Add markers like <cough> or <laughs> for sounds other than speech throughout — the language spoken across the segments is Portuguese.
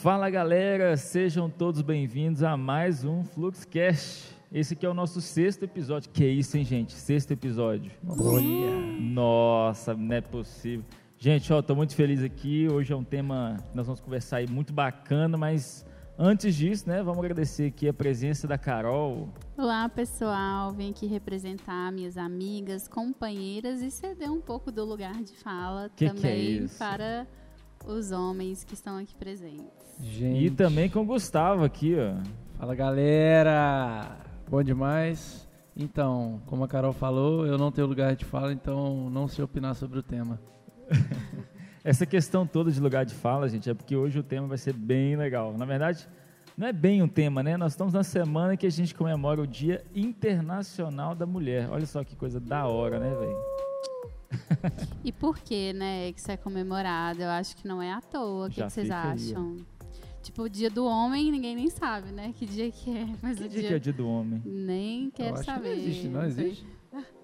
Fala galera, sejam todos bem-vindos a mais um Fluxcast. Esse aqui é o nosso sexto episódio. Que isso, hein, gente? Sexto episódio. Olha. Nossa, não é possível. Gente, ó, tô muito feliz aqui. Hoje é um tema que nós vamos conversar aí muito bacana, mas antes disso, né, vamos agradecer aqui a presença da Carol. Olá, pessoal. Vim aqui representar minhas amigas, companheiras e ceder um pouco do lugar de fala Que que é também para os homens que estão aqui presentes. Gente. E também com o Gustavo aqui, ó. Fala galera! Bom demais. Então, como a Carol falou, eu não tenho lugar de fala, então não sei opinar sobre o tema. <laughs> Essa questão toda de lugar de fala, gente, é porque hoje o tema vai ser bem legal. Na verdade, não é bem um tema, né? Nós estamos na semana que a gente comemora o Dia Internacional da Mulher. Olha só que coisa da hora, né, velho? <laughs> E por que, né, que isso é comemorado? Eu acho que não é à toa. O que, que vocês fica aí, acham? Tipo, o dia do homem, ninguém nem sabe, né? Que dia que é. Mas Que o dia dia... que é o Dia do Homem? Nem eu quero acho saber. que não existe, não existe.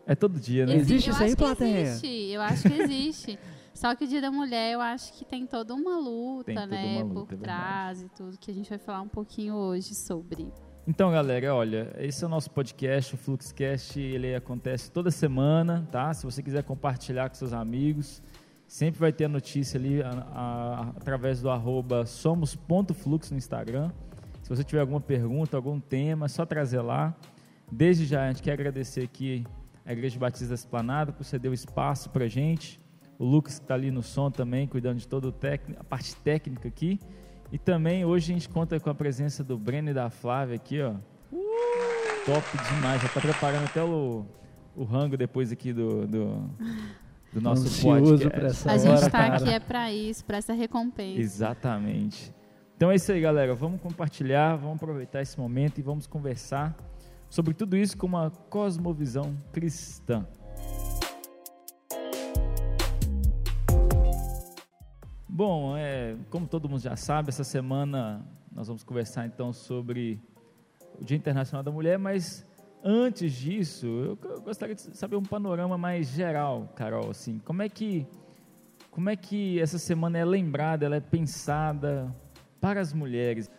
É todo dia, né? Existe eu isso aí, plateia? Existe, eu acho que existe. <laughs> Só que o Dia da Mulher, eu acho que tem toda uma luta, toda né, uma luta, é por trás e tudo, que a gente vai falar um pouquinho hoje sobre. Então, galera, olha, esse é o nosso podcast, o Fluxcast, ele acontece toda semana, tá? Se você quiser compartilhar com seus amigos, sempre vai ter a notícia ali a- a- através do arroba somos.flux no Instagram. Se você tiver alguma pergunta, algum tema, é só trazer lá. Desde já, a gente quer agradecer aqui a Igreja Batista da Esplanada por ceder o espaço pra gente. O Lucas que está ali no som também, cuidando de toda o técnico- a parte técnica aqui. E também hoje a gente conta com a presença do Breno e da Flávia aqui, ó. Top demais, já tá preparando até o, o rango depois aqui do, do, do nosso Ansioso podcast. pra essa a gente hora, está cara. aqui é para isso, para essa recompensa. Exatamente. Então é isso aí, galera. Vamos compartilhar, vamos aproveitar esse momento e vamos conversar sobre tudo isso com uma cosmovisão cristã. Bom, é, como todo mundo já sabe, essa semana nós vamos conversar então sobre o Dia Internacional da Mulher, mas antes disso, eu g- gostaria de saber um panorama mais geral, Carol, assim, como é que como é que essa semana é lembrada, ela é pensada para as mulheres?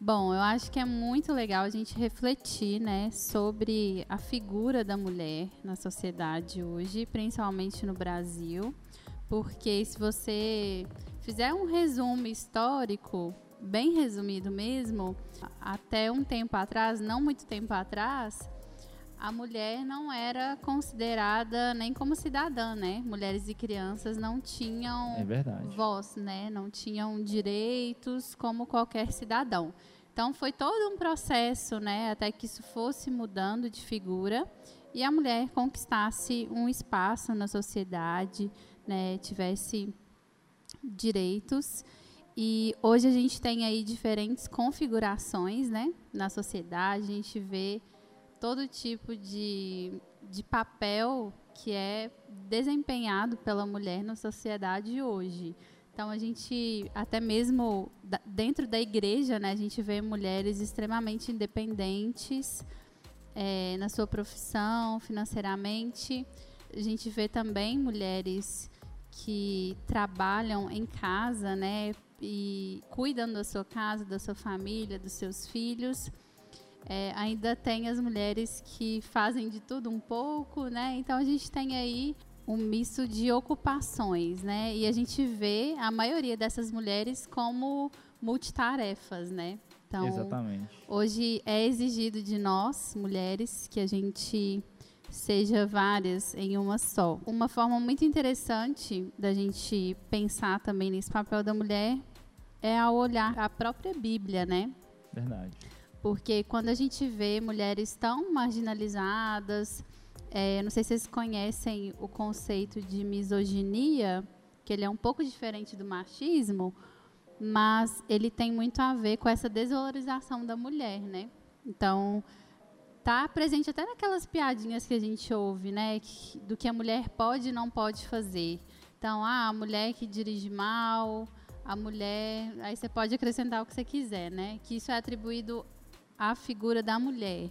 Bom, eu acho que é muito legal a gente refletir, né, sobre a figura da mulher na sociedade hoje, principalmente no Brasil, porque se você fizer um resumo histórico, bem resumido mesmo, até um tempo atrás, não muito tempo atrás, a mulher não era considerada nem como cidadã, né? Mulheres e crianças não tinham É voz, né? Não tinham direitos como qualquer cidadão. Então foi todo um processo, né, até que isso fosse mudando de figura e a mulher conquistasse um espaço na sociedade, né, tivesse direitos. E hoje a gente tem aí diferentes configurações, né, na sociedade. A gente vê todo tipo de, de papel que é desempenhado pela mulher na sociedade hoje. Então a gente até mesmo dentro da igreja, né, a gente vê mulheres extremamente independentes eh, na sua profissão, financeiramente. A gente vê também mulheres que trabalham em casa, né, e cuidam da sua casa, da sua família, dos seus filhos. É, ainda tem as mulheres que fazem de tudo um pouco, né? Então a gente tem aí um misto de ocupações, né? E a gente vê a maioria dessas mulheres como multitarefas, né? Então, Exatamente. Hoje é exigido de nós, mulheres, que a gente seja várias em uma só. Uma forma muito interessante da gente pensar também nesse papel da mulher é ao olhar a própria Bíblia, né? Verdade. Porque quando a gente vê mulheres tão marginalizadas, é, não sei se vocês conhecem o conceito de misoginia, que ele é um pouco diferente do machismo, mas ele tem muito a ver com essa desvalorização da mulher, né? Então, tá presente até naquelas piadinhas que a gente ouve, né, do que a mulher pode e não pode fazer. Então, ah, a mulher que dirige mal, a mulher, aí você pode acrescentar o que você quiser, né? Que isso é atribuído à figura da mulher.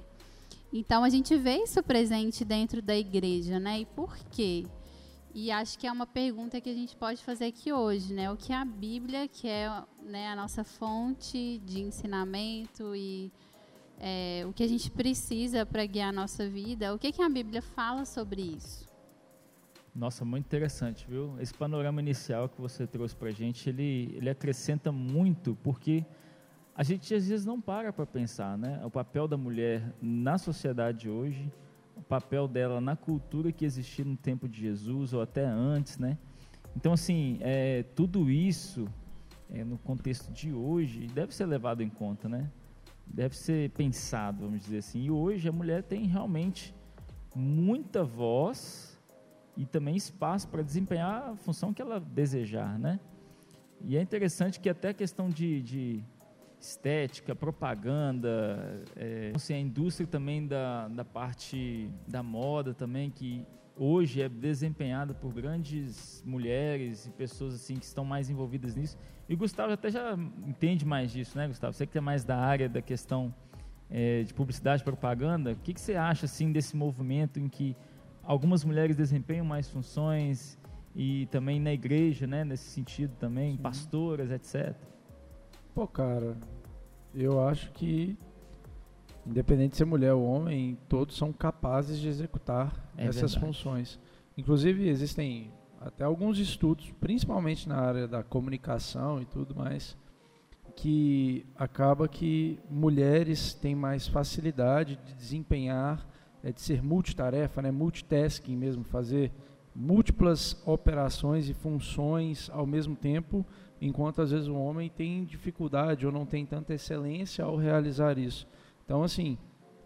Então a gente vê isso presente dentro da igreja, né? E por quê? E acho que é uma pergunta que a gente pode fazer aqui hoje, né? O que a Bíblia, que é né, a nossa fonte de ensinamento e é, o que a gente precisa para guiar a nossa vida, o que, que a Bíblia fala sobre isso? Nossa, muito interessante, viu? Esse panorama inicial que você trouxe para a gente, ele, ele acrescenta muito, porque a gente às vezes não para para pensar, né? O papel da mulher na sociedade hoje, o papel dela na cultura que existia no tempo de Jesus ou até antes, né? Então, assim, é, tudo isso, é, no contexto de hoje, deve ser levado em conta, né? Deve ser pensado, vamos dizer assim. E hoje a mulher tem realmente muita voz e também espaço para desempenhar a função que ela desejar, né? E é interessante que até a questão de, de estética, propaganda, é, assim, a indústria também da, da parte da moda também, que hoje é desempenhada por grandes mulheres e pessoas assim que estão mais envolvidas nisso. E o Gustavo até já entende mais disso, né, Gustavo? Você que é mais da área da questão é, de publicidade e propaganda, o que, que você acha assim desse movimento em que algumas mulheres desempenham mais funções e também na igreja, né, nesse sentido também, Sim. pastoras, etc. Pô, cara, eu acho que, independente de ser mulher ou homem, todos são capazes de executar é essas verdade. funções. Inclusive, existem até alguns estudos, principalmente na área da comunicação e tudo mais, que acaba que mulheres têm mais facilidade de desempenhar, é, de ser multitarefa, né, multitasking mesmo, fazer múltiplas operações e funções ao mesmo tempo enquanto às vezes o homem tem dificuldade ou não tem tanta excelência ao realizar isso. Então, assim,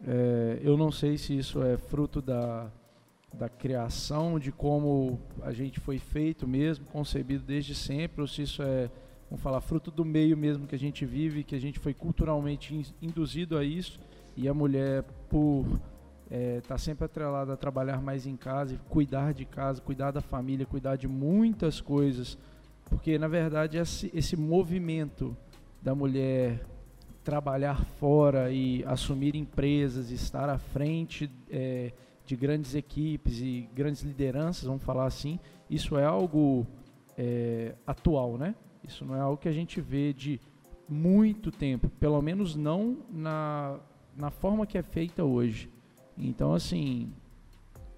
é, eu não sei se isso é fruto da, da criação, de como a gente foi feito mesmo, concebido desde sempre, ou se isso é, vamos falar, fruto do meio mesmo que a gente vive, que a gente foi culturalmente induzido a isso, e a mulher, por estar é, tá sempre atrelada a trabalhar mais em casa, cuidar de casa, cuidar da família, cuidar de muitas coisas, porque, na verdade, esse, esse movimento da mulher trabalhar fora e assumir empresas, estar à frente é, de grandes equipes e grandes lideranças, vamos falar assim, isso é algo é, atual, né? Isso não é algo que a gente vê de muito tempo, pelo menos não na, na forma que é feita hoje. Então, assim,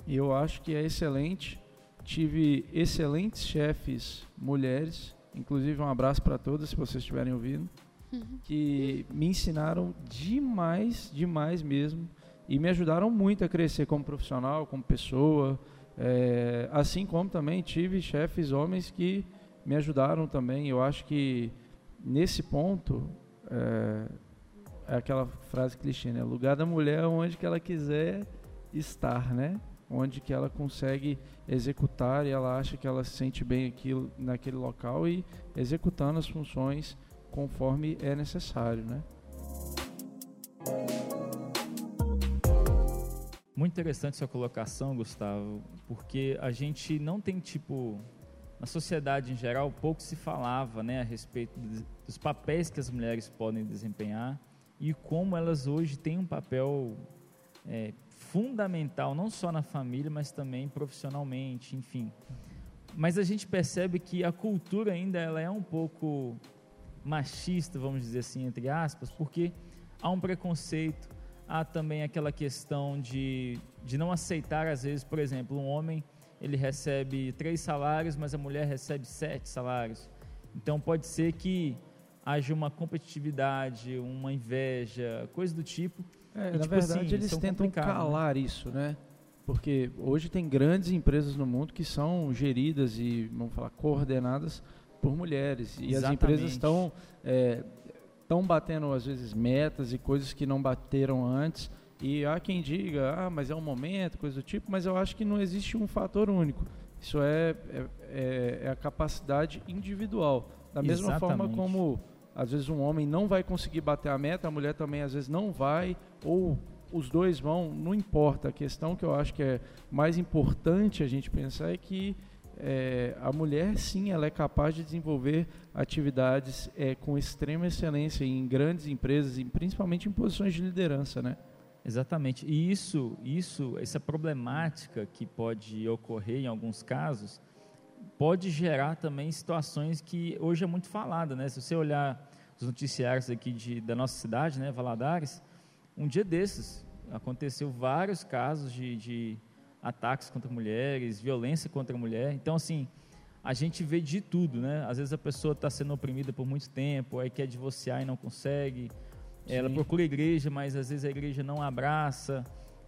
eu acho que é excelente tive excelentes chefes mulheres, inclusive um abraço para todas se vocês estiverem ouvindo, que me ensinaram demais, demais mesmo, e me ajudaram muito a crescer como profissional, como pessoa, é, assim como também tive chefes homens que me ajudaram também. Eu acho que nesse ponto é, é aquela frase clichê, né? Lugar da mulher onde que ela quiser estar, né? onde que ela consegue executar e ela acha que ela se sente bem aquilo, naquele local e executando as funções conforme é necessário, né? Muito interessante sua colocação, Gustavo, porque a gente não tem tipo na sociedade em geral pouco se falava, né, a respeito dos papéis que as mulheres podem desempenhar e como elas hoje têm um papel é, fundamental, não só na família, mas também profissionalmente, enfim. Mas a gente percebe que a cultura ainda ela é um pouco machista, vamos dizer assim, entre aspas, porque há um preconceito, há também aquela questão de, de não aceitar, às vezes, por exemplo, um homem ele recebe três salários, mas a mulher recebe sete salários. Então pode ser que haja uma competitividade, uma inveja, coisa do tipo, é, e, na tipo verdade, assim, eles tentam né? calar né? isso, né? Porque hoje tem grandes empresas no mundo que são geridas e, vamos falar, coordenadas por mulheres. E Exatamente. as empresas estão é, batendo, às vezes, metas e coisas que não bateram antes. E há quem diga, ah, mas é um momento, coisa do tipo, mas eu acho que não existe um fator único. Isso é, é, é, é a capacidade individual. Da mesma Exatamente. forma como às vezes um homem não vai conseguir bater a meta, a mulher também às vezes não vai, ou os dois vão, não importa. A questão que eu acho que é mais importante a gente pensar é que é, a mulher sim ela é capaz de desenvolver atividades é, com extrema excelência em grandes empresas e principalmente em posições de liderança, né? Exatamente. E isso, isso, essa problemática que pode ocorrer em alguns casos, pode gerar também situações que hoje é muito falada, né? Se você olhar os noticiários aqui de, da nossa cidade, né, Valadares, um dia desses aconteceu vários casos de, de ataques contra mulheres, violência contra a mulher. Então, assim, a gente vê de tudo, né? Às vezes a pessoa está sendo oprimida por muito tempo, aí quer divorciar e não consegue. Sim. Ela procura a igreja, mas às vezes a igreja não abraça.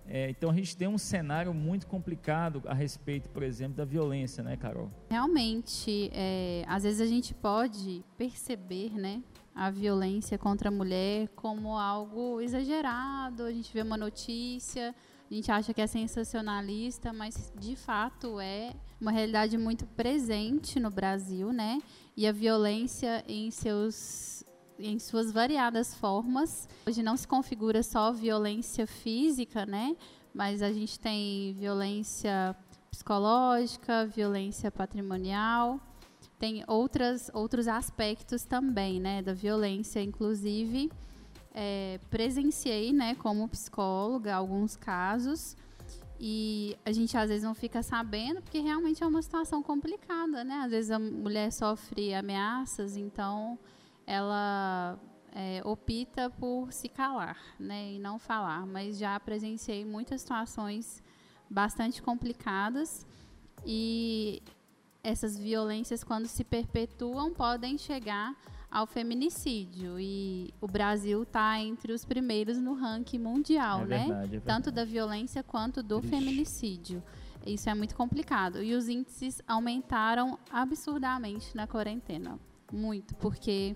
É, então a gente tem um cenário muito complicado a respeito, por exemplo, da violência, né, Carol? Realmente, é, às vezes a gente pode perceber, né, a violência contra a mulher como algo exagerado. A gente vê uma notícia, a gente acha que é sensacionalista, mas de fato é uma realidade muito presente no Brasil, né? E a violência em seus em suas variadas formas. Hoje não se configura só violência física, né? Mas a gente tem violência psicológica, violência patrimonial, tem outras, outros aspectos também, né, da violência, inclusive é, presenciei, né, como psicóloga, alguns casos e a gente às vezes não fica sabendo porque realmente é uma situação complicada, né? Às vezes a mulher sofre ameaças, então ela é, opta por se calar, né, e não falar. Mas já presenciei muitas situações bastante complicadas e essas violências, quando se perpetuam, podem chegar ao feminicídio. E o Brasil está entre os primeiros no ranking mundial, é né? Verdade, é Tanto da violência quanto do Ixi. feminicídio. Isso é muito complicado. E os índices aumentaram absurdamente na quarentena. Muito, porque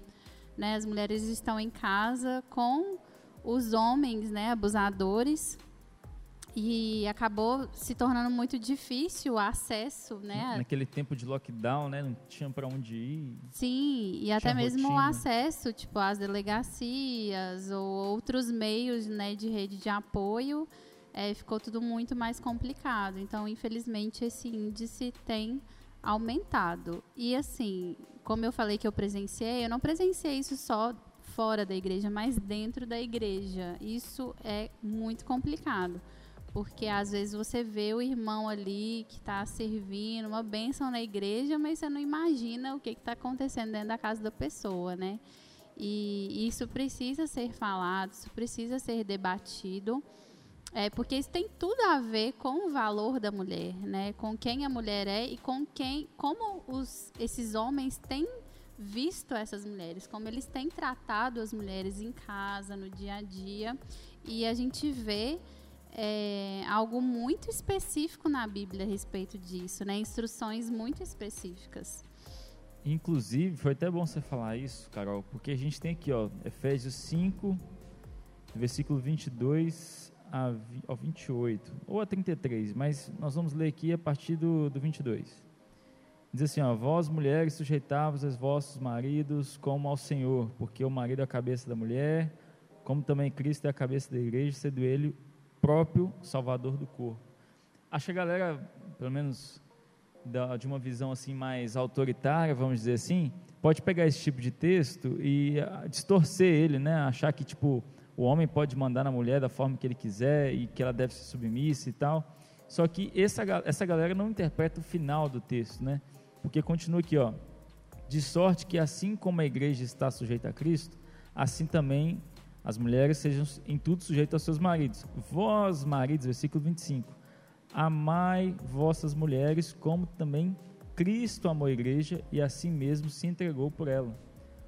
né, as mulheres estão em casa com os homens né, abusadores e acabou se tornando muito difícil o acesso, né? Naquele tempo de lockdown, né? Não tinha para onde ir. Sim, e até mesmo rotina. o acesso, tipo, às delegacias ou outros meios, né, de rede de apoio, é, ficou tudo muito mais complicado. Então, infelizmente, esse índice tem aumentado. E assim, como eu falei que eu presenciei, eu não presenciei isso só fora da igreja, mas dentro da igreja. Isso é muito complicado porque às vezes você vê o irmão ali que está servindo uma bênção na igreja, mas você não imagina o que está acontecendo dentro da casa da pessoa, né? E isso precisa ser falado, isso precisa ser debatido, é, porque isso tem tudo a ver com o valor da mulher, né? Com quem a mulher é e com quem, como os, esses homens têm visto essas mulheres, como eles têm tratado as mulheres em casa, no dia a dia, e a gente vê é, algo muito específico na Bíblia a respeito disso, né? Instruções muito específicas. Inclusive, foi até bom você falar isso, Carol, porque a gente tem aqui, ó, Efésios 5, versículo 22 ao 28, ou a 33, mas nós vamos ler aqui a partir do, do 22. Diz assim, ó, vós mulheres sujeitavos aos vossos maridos como ao Senhor, porque o marido é a cabeça da mulher, como também Cristo é a cabeça da igreja, sendo ele próprio Salvador do corpo. Acho que a galera, pelo menos de uma visão assim mais autoritária, vamos dizer assim, pode pegar esse tipo de texto e uh, distorcer ele, né? Achar que tipo o homem pode mandar na mulher da forma que ele quiser e que ela deve ser submissa e tal. Só que essa, essa galera não interpreta o final do texto, né? Porque continua aqui, ó. De sorte que assim como a igreja está sujeita a Cristo, assim também as mulheres sejam em tudo sujeitas aos seus maridos. Vós, maridos, versículo 25, amai vossas mulheres como também Cristo amou a igreja e assim mesmo se entregou por ela.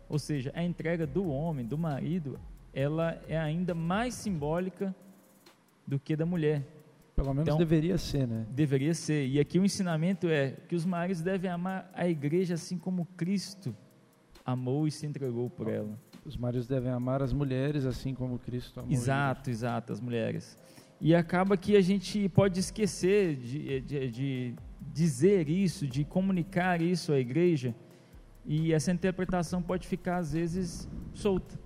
Ou seja, a entrega do homem, do marido, ela é ainda mais simbólica do que da mulher. Pelo menos então, deveria ser, né? Deveria ser. E aqui o ensinamento é que os maridos devem amar a igreja assim como Cristo amou e se entregou por ela. Os maridos devem amar as mulheres assim como Cristo amou. Exato, exato, as mulheres. E acaba que a gente pode esquecer de, de, de dizer isso, de comunicar isso à igreja, e essa interpretação pode ficar às vezes solta.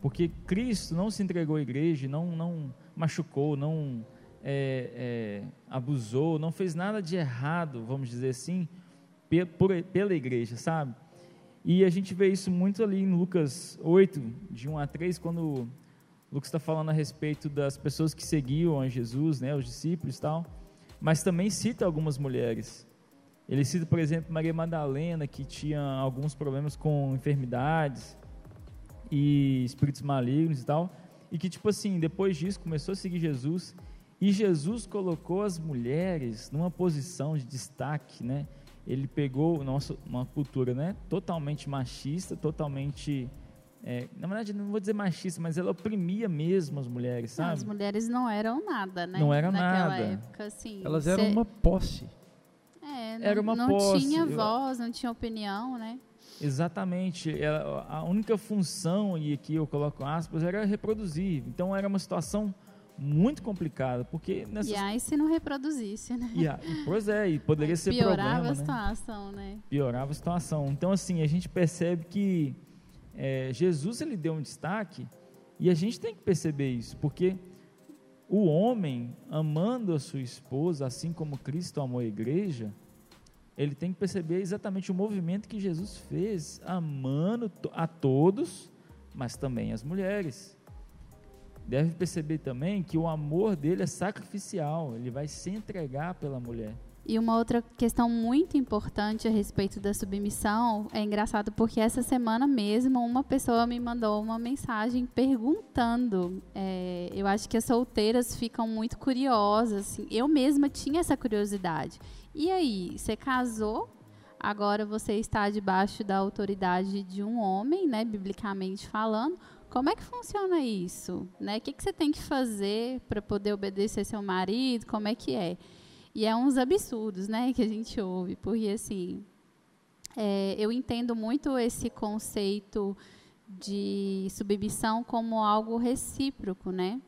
Porque Cristo não se entregou à igreja, não, não machucou, não é, é, abusou, não fez nada de errado, vamos dizer assim, pela igreja, sabe? E a gente vê isso muito ali em Lucas 8, de 1 a 3, quando Lucas está falando a respeito das pessoas que seguiam a Jesus, né, os discípulos e tal, mas também cita algumas mulheres. Ele cita, por exemplo, Maria Madalena, que tinha alguns problemas com enfermidades e espíritos malignos e tal, e que, tipo assim, depois disso começou a seguir Jesus, e Jesus colocou as mulheres numa posição de destaque, né? Ele pegou nossa, uma cultura, né, totalmente machista, totalmente é, na verdade, não vou dizer machista, mas ela oprimia mesmo as mulheres, sabe? Não, as mulheres não eram nada, né? Não eram Naquela nada. época, assim. Elas eram uma posse. É, não, era uma não posse. tinha voz, não tinha opinião, né? Exatamente. Ela, a única função, e aqui eu coloco aspas, era reproduzir. Então era uma situação muito complicada, porque nessas... E aí se não reproduzisse, né? E, pois é, e poderia ser Piorava problema, a situação, né? né? Piorava a situação. Então, assim, a gente percebe que é, Jesus ele deu um destaque e a gente tem que perceber isso, porque o homem amando a sua esposa, assim como Cristo amou a igreja, ele tem que perceber exatamente o movimento que Jesus fez, amando a todos, mas também as mulheres. Deve perceber também que o amor dele é sacrificial, ele vai se entregar pela mulher. E uma outra questão muito importante a respeito da submissão é engraçado porque essa semana mesmo uma pessoa me mandou uma mensagem perguntando. É, eu acho que as solteiras ficam muito curiosas. Assim, eu mesma tinha essa curiosidade. E aí, você casou? Agora você está debaixo da autoridade de um homem, né, biblicamente falando. Como é que funciona isso? Né? O que, que você tem que fazer para poder obedecer seu marido? Como é que é? E é uns absurdos, né, que a gente ouve, porque assim, é, eu entendo muito esse conceito de submissão como algo recíproco, né?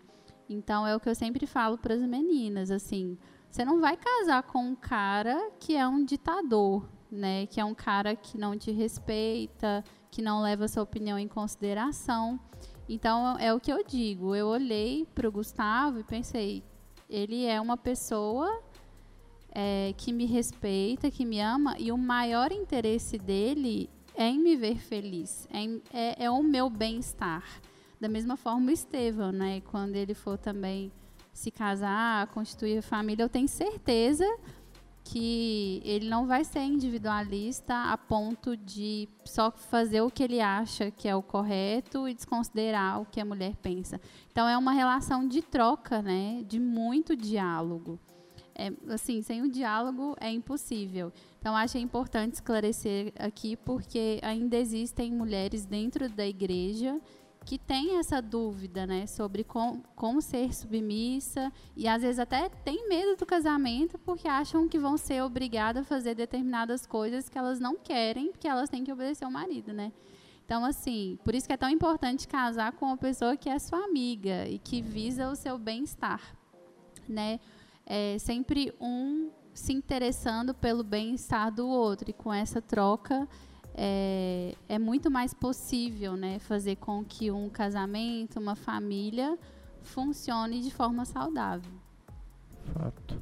Então é o que eu sempre falo para as meninas, assim, você não vai casar com um cara que é um ditador, né? Que é um cara que não te respeita, que não leva sua opinião em consideração. Então é o que eu digo. Eu olhei para o Gustavo e pensei, ele é uma pessoa é, que me respeita, que me ama, e o maior interesse dele é em me ver feliz, é, é, é o meu bem-estar. Da mesma forma o Estevão, né? Quando ele for também se casar, constituir família, eu tenho certeza que ele não vai ser individualista a ponto de só fazer o que ele acha que é o correto e desconsiderar o que a mulher pensa. Então é uma relação de troca, né? De muito diálogo é, assim, sem o diálogo é impossível. Então, acho importante esclarecer aqui, porque ainda existem mulheres dentro da igreja que têm essa dúvida, né, sobre com, como ser submissa e às vezes até tem medo do casamento porque acham que vão ser obrigadas a fazer determinadas coisas que elas não querem, porque elas têm que obedecer ao marido, né? Então, assim, por isso que é tão importante casar com uma pessoa que é sua amiga e que visa o seu bem-estar, né? é sempre um se interessando pelo bem-estar do outro e com essa troca é, é muito mais possível né, fazer com que um casamento, uma família funcione de forma saudável. Fato.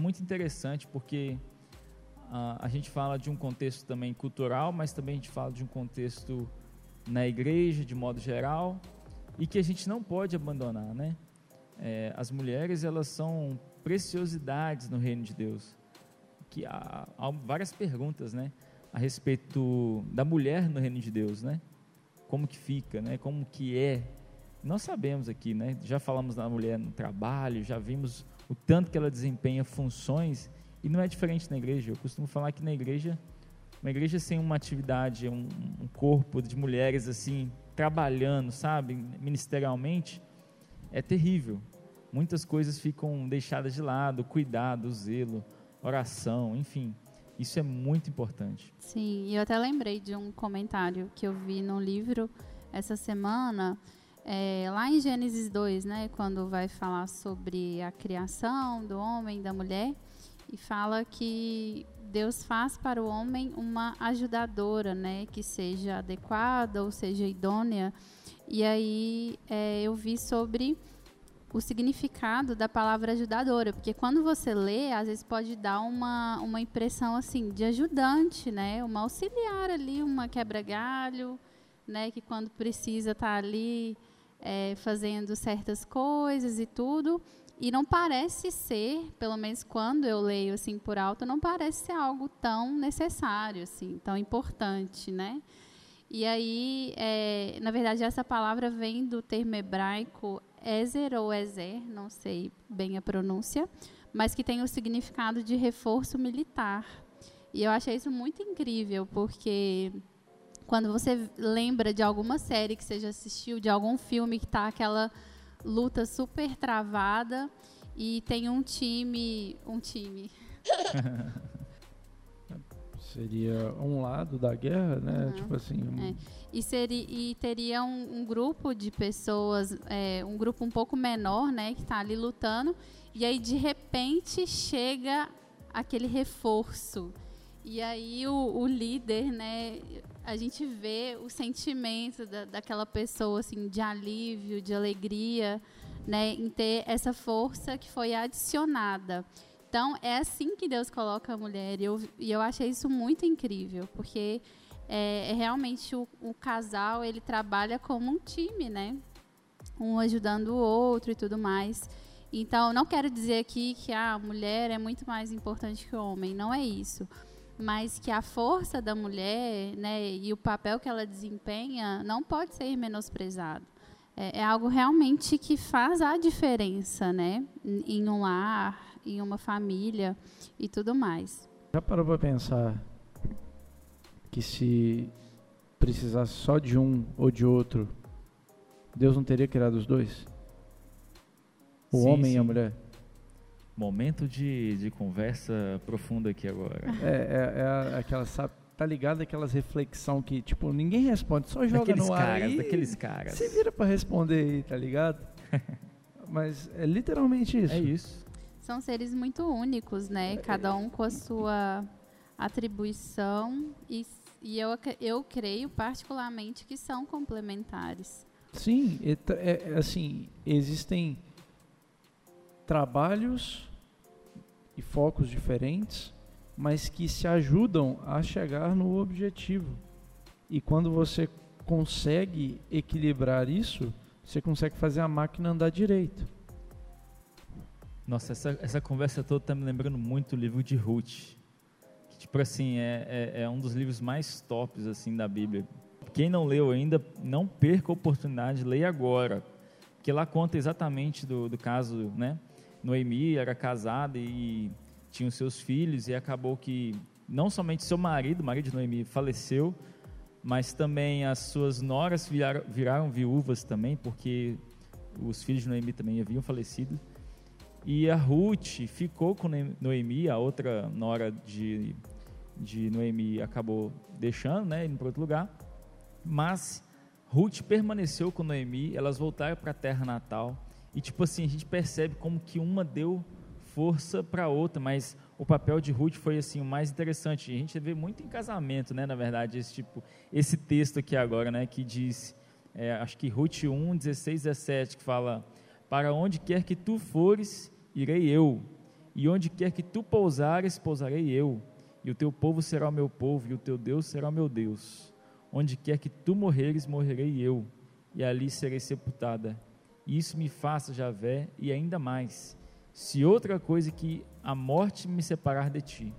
Muito interessante porque uh, a gente fala de um contexto também cultural, mas também a gente fala de um contexto na igreja de modo geral e que a gente não pode abandonar, né? É, as mulheres elas são preciosidades no reino de Deus. Que há, há, várias perguntas, né, a respeito da mulher no reino de Deus, né? Como que fica, né? Como que é? Nós sabemos aqui, né? Já falamos da mulher no trabalho, já vimos o tanto que ela desempenha funções e não é diferente na igreja. Eu costumo falar que na igreja uma igreja sem uma atividade, um, um corpo de mulheres assim trabalhando, sabe, ministerialmente, é terrível. Muitas coisas ficam deixadas de lado, cuidado, zelo, oração, enfim. Isso é muito importante. Sim, e eu até lembrei de um comentário que eu vi no livro essa semana, é, lá em Gênesis 2, né, quando vai falar sobre a criação do homem e da mulher, e fala que Deus faz para o homem uma ajudadora, né, que seja adequada ou seja idônea. E aí é, eu vi sobre o significado da palavra ajudadora, porque quando você lê, às vezes pode dar uma, uma impressão assim de ajudante, né? Uma auxiliar ali, uma quebra-galho, né? Que quando precisa tá ali é, fazendo certas coisas e tudo. E não parece ser, pelo menos quando eu leio assim por alto, não parece ser algo tão necessário, assim, tão importante, né? E aí, é, na verdade, essa palavra vem do termo hebraico Ezer ou Ezer, não sei bem a pronúncia, mas que tem o significado de reforço militar. E eu achei isso muito incrível, porque quando você lembra de alguma série que você já assistiu, de algum filme que está aquela luta super travada e tem um time, um time <laughs> Seria um lado da guerra, né? Uhum. Tipo assim. Um... É. E, seria, e teria um, um grupo de pessoas, é, um grupo um pouco menor, né? Que está ali lutando. E aí, de repente, chega aquele reforço. E aí, o, o líder, né? A gente vê o sentimento da, daquela pessoa, assim, de alívio, de alegria, né? Em ter essa força que foi adicionada. Então, é assim que Deus coloca a mulher. E eu, e eu achei isso muito incrível, porque é, é realmente o, o, casal, ele trabalha como um time, né? Um ajudando o outro e tudo mais. Então, não quero dizer aqui que a mulher é muito mais importante que o homem, não é isso. Mas que a força da mulher né, e o papel que ela desempenha não pode ser menosprezado. É, é algo realmente que faz a diferença, né? Em um lar, em uma família e tudo mais. Já parou para pensar que se precisasse só de um ou de outro, Deus não teria criado os dois? O sim, homem sim. e a mulher? Momento de, de conversa profunda aqui agora. É, é, é aquela, sabe, tá ligado aquelas reflexão que, tipo, ninguém responde, só joga daqueles no ar caras. Daqueles caras. Você vira para responder aí, tá ligado? <laughs> Mas é literalmente isso. É isso. São seres muito únicos, né? Cada um com a sua atribuição e, e eu, eu creio particularmente que são complementares. Sim, é, é, assim, existem trabalhos e focos diferentes, mas que se ajudam a chegar no objetivo. E quando você consegue equilibrar isso, você consegue fazer a máquina andar direito. Nossa, essa, essa conversa toda está me lembrando muito o livro de Ruth. Que, tipo assim, é, é, é, um dos livros mais tops assim, da Bíblia. Quem não leu ainda, não perca a oportunidade, leia agora. Porque lá conta exatamente do, do caso, né? Noemi era casada e tinha os seus filhos e acabou que não somente seu marido, o marido de Noemi, faleceu, mas também as suas noras viraram, viraram viúvas também, porque os filhos de Noemi também haviam falecido. E a Ruth ficou com Noemi, a outra nora de, de Noemi acabou deixando, né, indo para outro lugar. Mas Ruth permaneceu com Noemi, elas voltaram para a terra natal. E tipo assim, a gente percebe como que uma deu força para a outra, mas o papel de Ruth foi assim o mais interessante. A gente vê muito em casamento, né, na verdade, esse tipo, esse texto aqui agora, né, que diz, é, acho que Ruth 1, 16, 17, que fala: "Para onde quer que tu fores, irei eu, e onde quer que tu pousares, pousarei eu, e o teu povo será o meu povo, e o teu Deus será o meu Deus. Onde quer que tu morreres, morrerei eu, e ali serei sepultada. Isso me faça, Javé, e ainda mais, se outra coisa que a morte me separar de ti.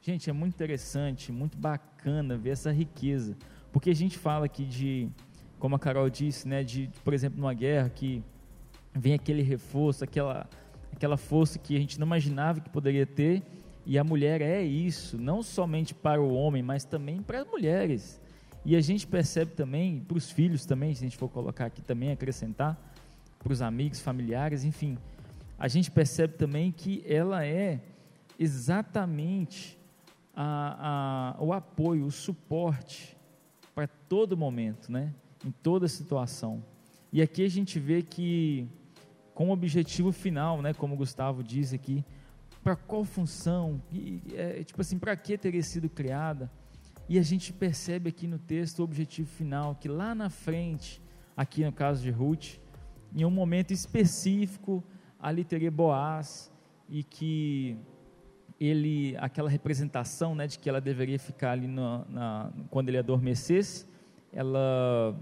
Gente, é muito interessante, muito bacana ver essa riqueza, porque a gente fala aqui de, como a Carol disse, né, de, por exemplo, numa guerra que vem aquele reforço, aquela aquela força que a gente não imaginava que poderia ter. E a mulher é isso, não somente para o homem, mas também para as mulheres. E a gente percebe também, para os filhos também, se a gente for colocar aqui também, acrescentar, para os amigos, familiares, enfim, a gente percebe também que ela é exatamente a, a, o apoio, o suporte para todo momento, né? em toda situação. E aqui a gente vê que com o objetivo final, né, como o Gustavo diz aqui, para qual função, e, é, tipo assim, para que teria sido criada? E a gente percebe aqui no texto o objetivo final, que lá na frente, aqui no caso de Ruth, em um momento específico, ali teria Boaz e que ele, aquela representação né, de que ela deveria ficar ali no, na, quando ele adormecesse, ela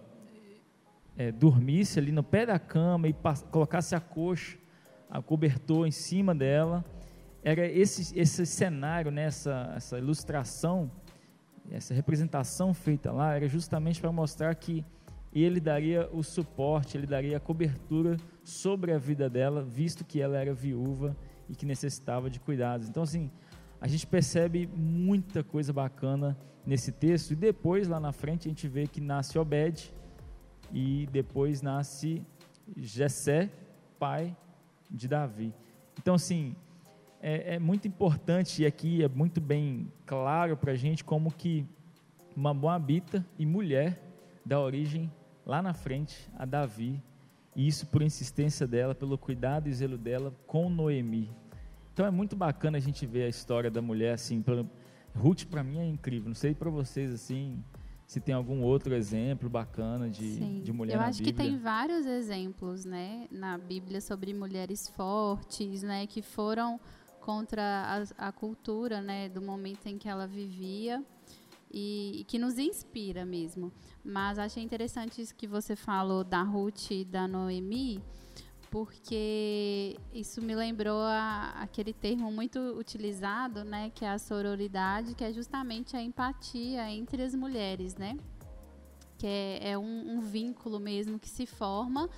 é, dormisse ali no pé da cama e colocasse a coxa, a cobertor em cima dela. Era esse, esse cenário, né, essa, essa ilustração, essa representação feita lá, era justamente para mostrar que ele daria o suporte, ele daria a cobertura sobre a vida dela, visto que ela era viúva e que necessitava de cuidados. Então, assim, a gente percebe muita coisa bacana nesse texto, e depois, lá na frente, a gente vê que nasce Obed, e depois nasce Jessé, pai de Davi. Então, assim, é, é muito importante, e aqui é muito bem claro para a gente como que uma moabita e mulher dá origem lá na frente a Davi, e isso por insistência dela, pelo cuidado e zelo dela com Noemi. Então é muito bacana a gente ver a história da mulher assim. Ruth para mim é incrível. Não sei para vocês assim se tem algum outro exemplo bacana de, de mulher Eu na acho que tem vários exemplos, né, na Bíblia sobre mulheres fortes, né, que foram contra a, a cultura, né, do momento em que ela vivia e, e, que nos inspira mesmo. Mas achei interessante isso que você falou da Ruth e da Noemi, porque isso me lembrou a, aquele termo muito utilizado, né, que é a sororidade, que é justamente a empatia entre as mulheres, né? Que é, é um, um vínculo mesmo que se forma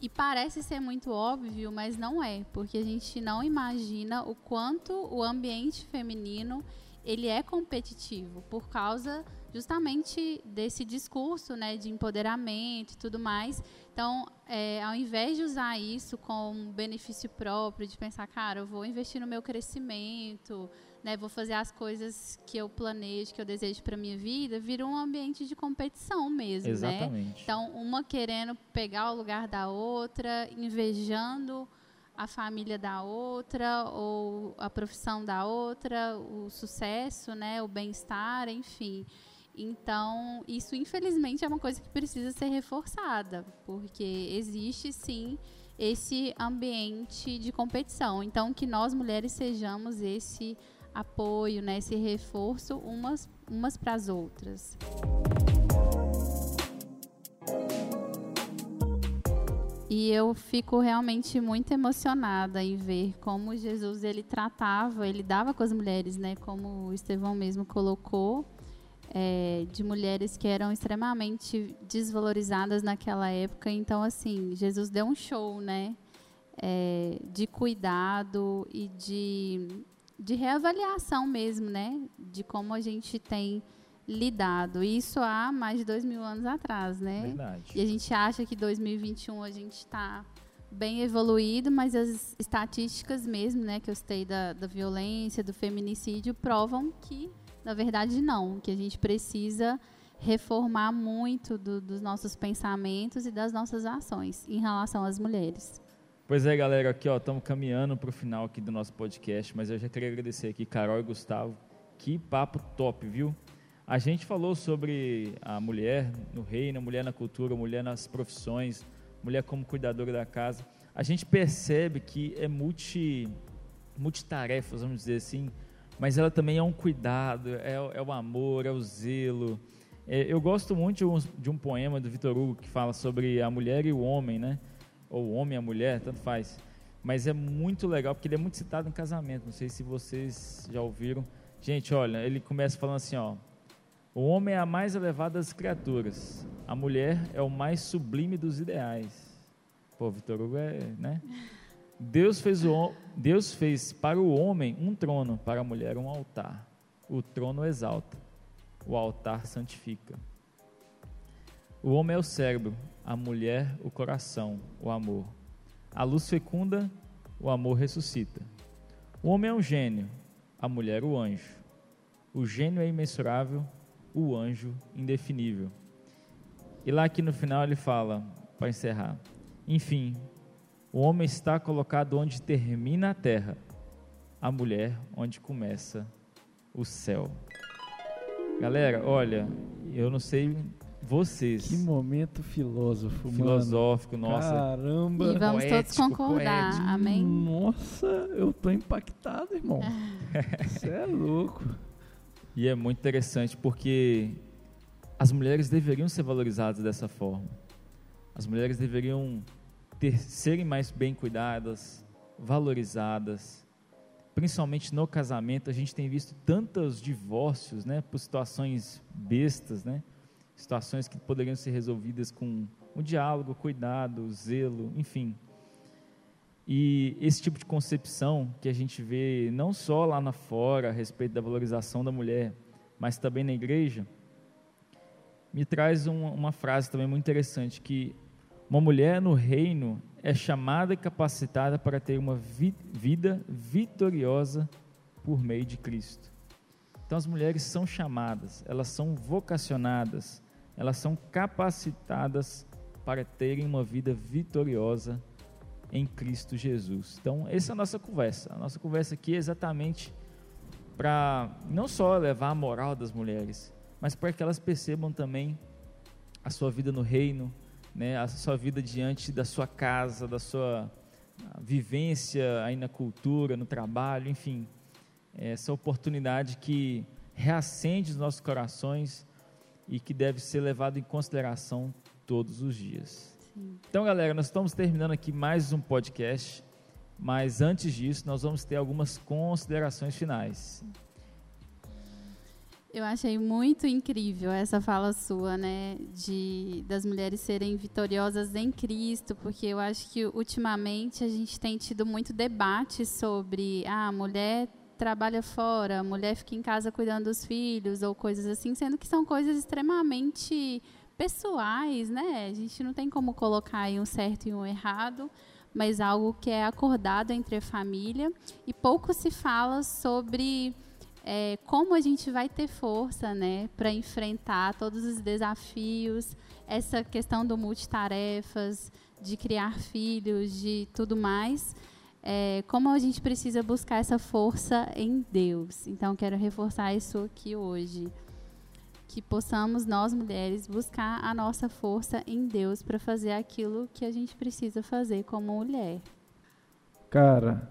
e parece ser muito óbvio, mas não é, porque a gente não imagina o quanto o ambiente feminino ele é competitivo por causa justamente desse discurso né, de empoderamento e tudo mais. Então, é, ao invés de usar isso como benefício próprio, de pensar, cara, eu vou investir no meu crescimento, né, vou fazer as coisas que eu planejo, que eu desejo para minha vida, vira um ambiente de competição mesmo, né? Exatamente. né? Então, uma querendo pegar o lugar da outra, invejando a família da outra ou a profissão da outra, o sucesso, né, o bem-estar, enfim. Então, isso infelizmente é uma coisa que precisa ser reforçada, porque existe sim esse ambiente de competição. Então, que nós mulheres sejamos esse apoio, né, esse reforço umas, umas para as outras. E eu fico realmente muito emocionada em ver como Jesus ele tratava, ele dava com as mulheres, né, como o Estevão mesmo colocou, é, de mulheres que eram extremamente desvalorizadas naquela época. Então, assim, Jesus deu um show, né? É, de cuidado e de, de reavaliação mesmo, né? De como a gente tem lidado. Isso há mais de dois mil anos atrás, né? Verdade. E a gente acha que 2021 a gente está bem evoluído, mas as estatísticas mesmo, né, que eu citei da, da violência, do feminicídio, provam que na verdade, não, que a gente precisa reformar muito do, dos nossos pensamentos e das nossas ações em relação às mulheres. Pois é, galera, aqui ó, estamos caminhando para o final aqui do nosso podcast, mas eu já queria agradecer aqui Carol e Gustavo, que papo top, viu? A gente falou sobre a mulher no reino, a mulher na cultura, a mulher nas profissões, mulher como cuidadora da casa. A gente percebe que é multi, multitarefas, vamos dizer assim, mas ela também é um cuidado, é, é o amor, é o zelo. É, eu gosto muito de um, de um, poema do Vitor Hugo que fala sobre a mulher e o homem, né? Ou o homem e a mulher, tanto faz. Mas é muito legal, porque ele é muito citado em casamento. Não sei se vocês já ouviram. Gente, olha, ele começa falando assim, ó. O homem é a mais elevada das criaturas. A mulher é o mais sublime dos ideais. Pô, Vitor Hugo é, né? Deus fez, o, Deus fez para o homem um trono, para a mulher um altar. O trono exalta, o altar santifica. O homem é o cérebro, a mulher o coração, o amor. A luz fecunda, o amor ressuscita. O homem é um gênio, a mulher o anjo. O gênio é imensurável, o anjo indefinível. E lá aqui no final ele fala, para encerrar: Enfim, o homem está colocado onde termina a terra, a mulher onde começa o céu. Galera, olha, eu não sei vocês. Que momento filósofo, Filosófico, mano. nossa. Caramba. E vamos Poético, todos concordar, poético. amém? Nossa, eu tô impactado, irmão. <laughs> Você é louco. E é muito interessante porque as mulheres deveriam ser valorizadas dessa forma. As mulheres deveriam ter, serem mais bem cuidadas, valorizadas. Principalmente no casamento, a gente tem visto tantos divórcios, né, por situações bestas, né? Situações que poderiam ser resolvidas com o diálogo, cuidado, zelo, enfim. E esse tipo de concepção que a gente vê não só lá na fora a respeito da valorização da mulher, mas também na igreja, me traz uma, uma frase também muito interessante que uma mulher no reino é chamada e capacitada para ter uma vi, vida vitoriosa por meio de Cristo. Então as mulheres são chamadas, elas são vocacionadas, elas são capacitadas para terem uma vida vitoriosa em Cristo Jesus. Então, essa é a nossa conversa. A nossa conversa aqui é exatamente para não só levar a moral das mulheres, mas para que elas percebam também a sua vida no reino, né, a sua vida diante da sua casa, da sua vivência aí na cultura, no trabalho, enfim, essa oportunidade que reacende os nossos corações e que deve ser levado em consideração todos os dias. Sim. Então, galera, nós estamos terminando aqui mais um podcast, mas antes disso, nós vamos ter algumas considerações finais. Eu achei muito incrível essa fala sua, né, de das mulheres serem vitoriosas em Cristo, porque eu acho que ultimamente a gente tem tido muito debate sobre ah, a mulher trabalha fora, a mulher fica em casa cuidando dos filhos ou coisas assim, sendo que são coisas extremamente pessoais, né? A gente não tem como colocar aí um certo e um errado, mas algo que é acordado entre a família e pouco se fala sobre é, como a gente vai ter força né, para enfrentar todos os desafios, essa questão do multitarefas, de criar filhos, de tudo mais. É, como a gente precisa buscar essa força em Deus. Então, quero reforçar isso aqui hoje. Que possamos, nós mulheres, buscar a nossa força em Deus para fazer aquilo que a gente precisa fazer como mulher. Cara,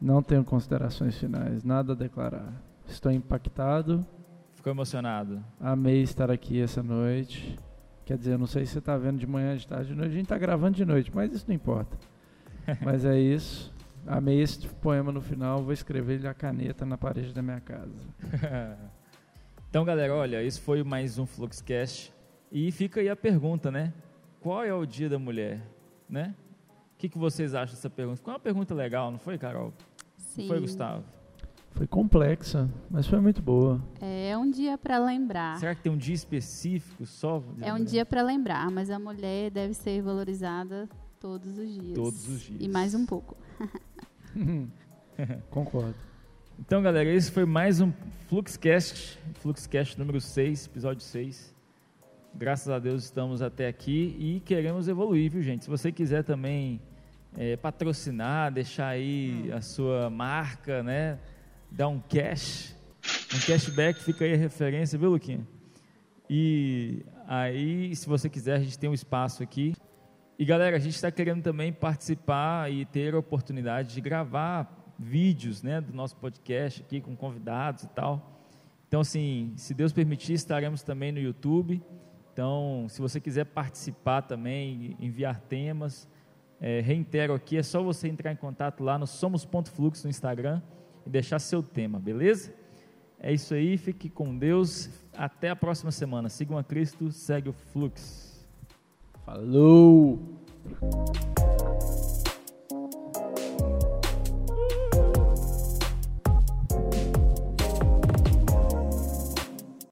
não tenho considerações finais, nada a declarar. Estou impactado. Ficou emocionado? Amei estar aqui essa noite. Quer dizer, eu não sei se você está vendo de manhã, de tarde, de noite. A gente está gravando de noite, mas isso não importa. <laughs> mas é isso. Amei esse poema no final. Vou escrever ele a caneta na parede da minha casa. <laughs> então, galera, olha, esse foi mais um Fluxcast. E fica aí a pergunta, né? Qual é o dia da mulher? Né? O que, que vocês acham dessa pergunta? Ficou uma pergunta legal, não foi, Carol? Sim. Não foi, Gustavo? Foi complexa, mas foi muito boa. É um dia para lembrar. Será que tem um dia específico só? É um dia para lembrar, mas a mulher deve ser valorizada todos os dias. Todos os dias. E mais um pouco. <laughs> Concordo. Então, galera, esse foi mais um Fluxcast, Fluxcast número 6, episódio 6. Graças a Deus estamos até aqui e queremos evoluir, viu, gente? Se você quiser também é, patrocinar, deixar aí a sua marca, né? Dar um cash, um cashback, fica aí a referência, viu, Luquinha? E aí, se você quiser, a gente tem um espaço aqui. E galera, a gente está querendo também participar e ter a oportunidade de gravar vídeos né, do nosso podcast aqui com convidados e tal. Então, assim, se Deus permitir, estaremos também no YouTube. Então, se você quiser participar também, enviar temas, é, reitero aqui, é só você entrar em contato lá no Somos.fluxo no Instagram e deixar seu tema, beleza? É isso aí, fique com Deus. Até a próxima semana. Sigam a Cristo, segue o Fluxo. Falou!